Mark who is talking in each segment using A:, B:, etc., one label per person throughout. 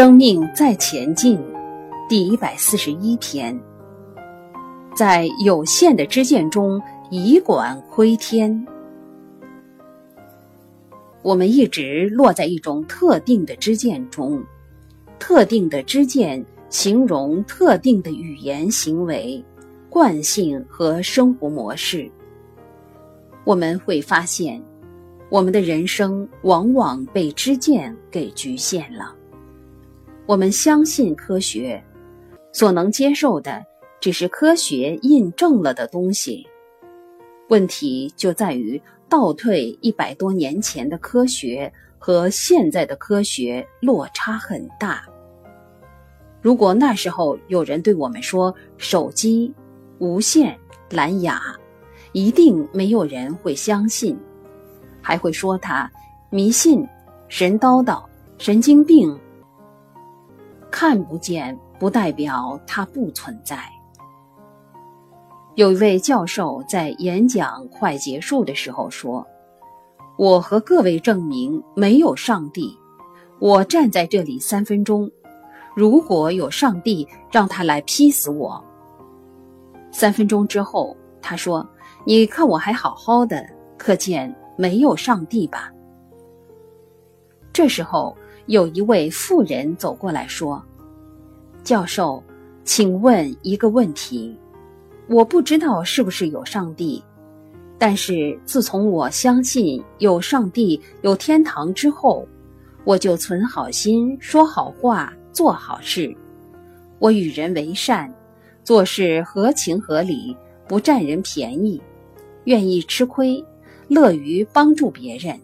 A: 生命在前进，第一百四十一篇。在有限的知见中，以管窥天。我们一直落在一种特定的知见中，特定的知见形容特定的语言、行为、惯性和生活模式。我们会发现，我们的人生往往被知见给局限了。我们相信科学，所能接受的只是科学印证了的东西。问题就在于倒退一百多年前的科学和现在的科学落差很大。如果那时候有人对我们说手机、无线、蓝牙，一定没有人会相信，还会说他迷信、神叨叨、神经病。看不见不代表它不存在。有一位教授在演讲快结束的时候说：“我和各位证明没有上帝。我站在这里三分钟，如果有上帝，让他来劈死我。”三分钟之后，他说：“你看我还好好的，可见没有上帝吧？”这时候。有一位妇人走过来说：“教授，请问一个问题。我不知道是不是有上帝，但是自从我相信有上帝、有天堂之后，我就存好心、说好话、做好事。我与人为善，做事合情合理，不占人便宜，愿意吃亏，乐于帮助别人。”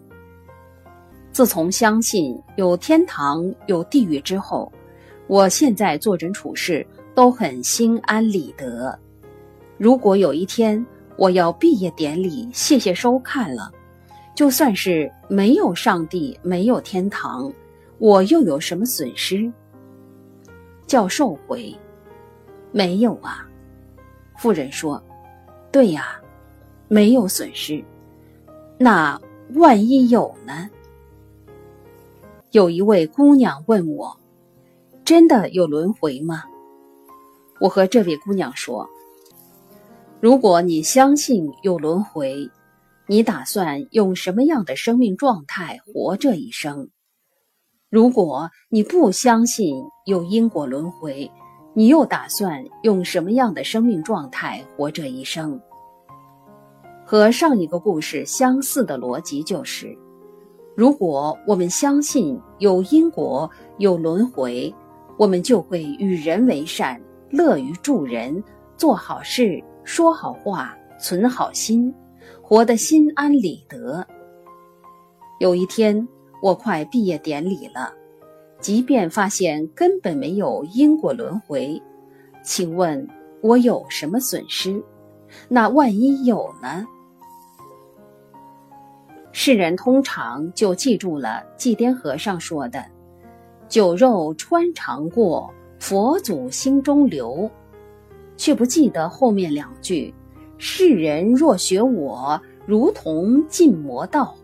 A: 自从相信有天堂、有地狱之后，我现在做人处事都很心安理得。如果有一天我要毕业典礼，谢谢收看了，就算是没有上帝、没有天堂，我又有什么损失？教授回：没有啊。妇人说：对呀，没有损失。那万一有呢？有一位姑娘问我：“真的有轮回吗？”我和这位姑娘说：“如果你相信有轮回，你打算用什么样的生命状态活这一生？如果你不相信有因果轮回，你又打算用什么样的生命状态活这一生？”和上一个故事相似的逻辑就是。如果我们相信有因果、有轮回，我们就会与人为善，乐于助人，做好事，说好话，存好心，活得心安理得。有一天，我快毕业典礼了，即便发现根本没有因果轮回，请问我有什么损失？那万一有呢？世人通常就记住了祭奠和尚说的“酒肉穿肠过，佛祖心中留”，却不记得后面两句“世人若学我，如同进魔道”。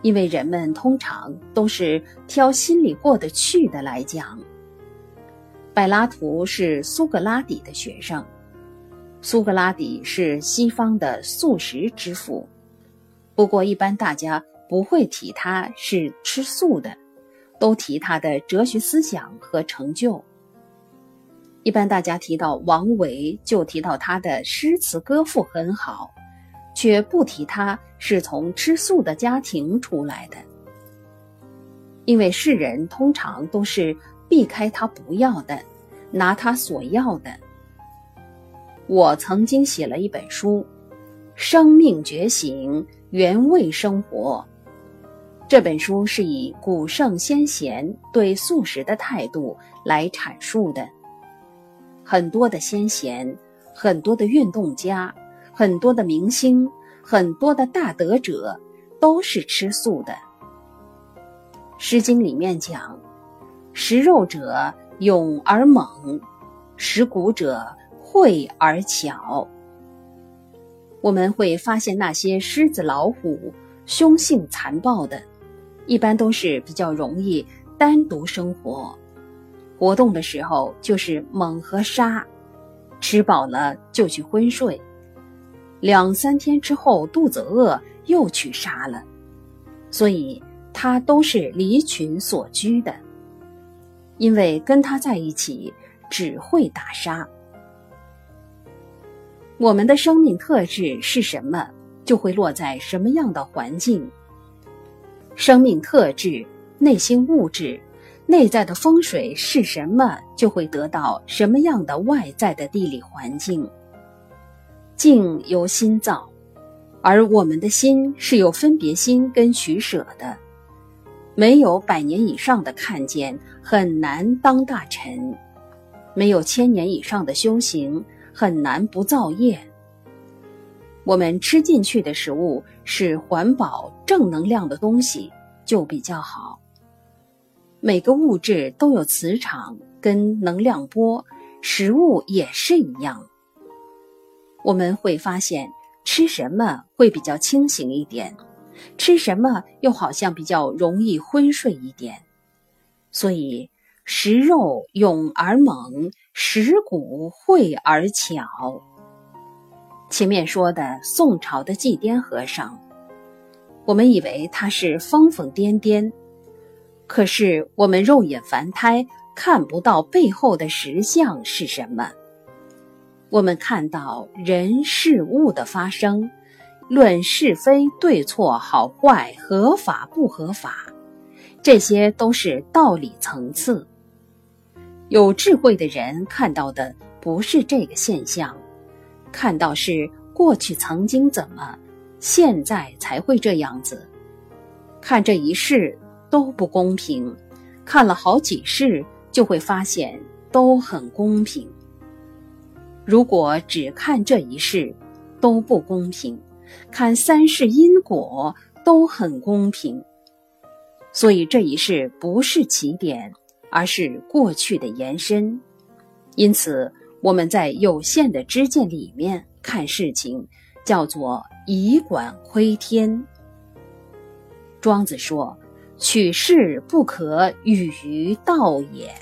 A: 因为人们通常都是挑心里过得去的来讲。柏拉图是苏格拉底的学生，苏格拉底是西方的素食之父。不过，一般大家不会提他是吃素的，都提他的哲学思想和成就。一般大家提到王维，就提到他的诗词歌赋很好，却不提他是从吃素的家庭出来的。因为世人通常都是避开他不要的，拿他所要的。我曾经写了一本书，《生命觉醒》。原味生活这本书是以古圣先贤对素食的态度来阐述的。很多的先贤，很多的运动家，很多的明星，很多的大德者，都是吃素的。《诗经》里面讲：“食肉者勇而猛，食谷者慧而巧。”我们会发现，那些狮子、老虎凶性残暴的，一般都是比较容易单独生活，活动的时候就是猛和杀，吃饱了就去昏睡，两三天之后肚子饿又去杀了，所以他都是离群所居的。因为跟他在一起只会打杀。我们的生命特质是什么，就会落在什么样的环境。生命特质、内心物质、内在的风水是什么，就会得到什么样的外在的地理环境。境由心造，而我们的心是有分别心跟取舍的。没有百年以上的看见，很难当大臣；没有千年以上的修行，很难不造业。我们吃进去的食物是环保、正能量的东西，就比较好。每个物质都有磁场跟能量波，食物也是一样。我们会发现，吃什么会比较清醒一点。吃什么又好像比较容易昏睡一点，所以食肉勇而猛，食骨慧而巧。前面说的宋朝的祭奠和尚，我们以为他是疯疯癫癫，可是我们肉眼凡胎看不到背后的实相是什么。我们看到人事物的发生。论是非对错好坏合法不合法，这些都是道理层次。有智慧的人看到的不是这个现象，看到是过去曾经怎么，现在才会这样子。看这一世都不公平，看了好几世就会发现都很公平。如果只看这一世，都不公平。看三世因果都很公平，所以这一世不是起点，而是过去的延伸。因此，我们在有限的知见里面看事情，叫做以管窥天。庄子说：“取事不可与于道也。”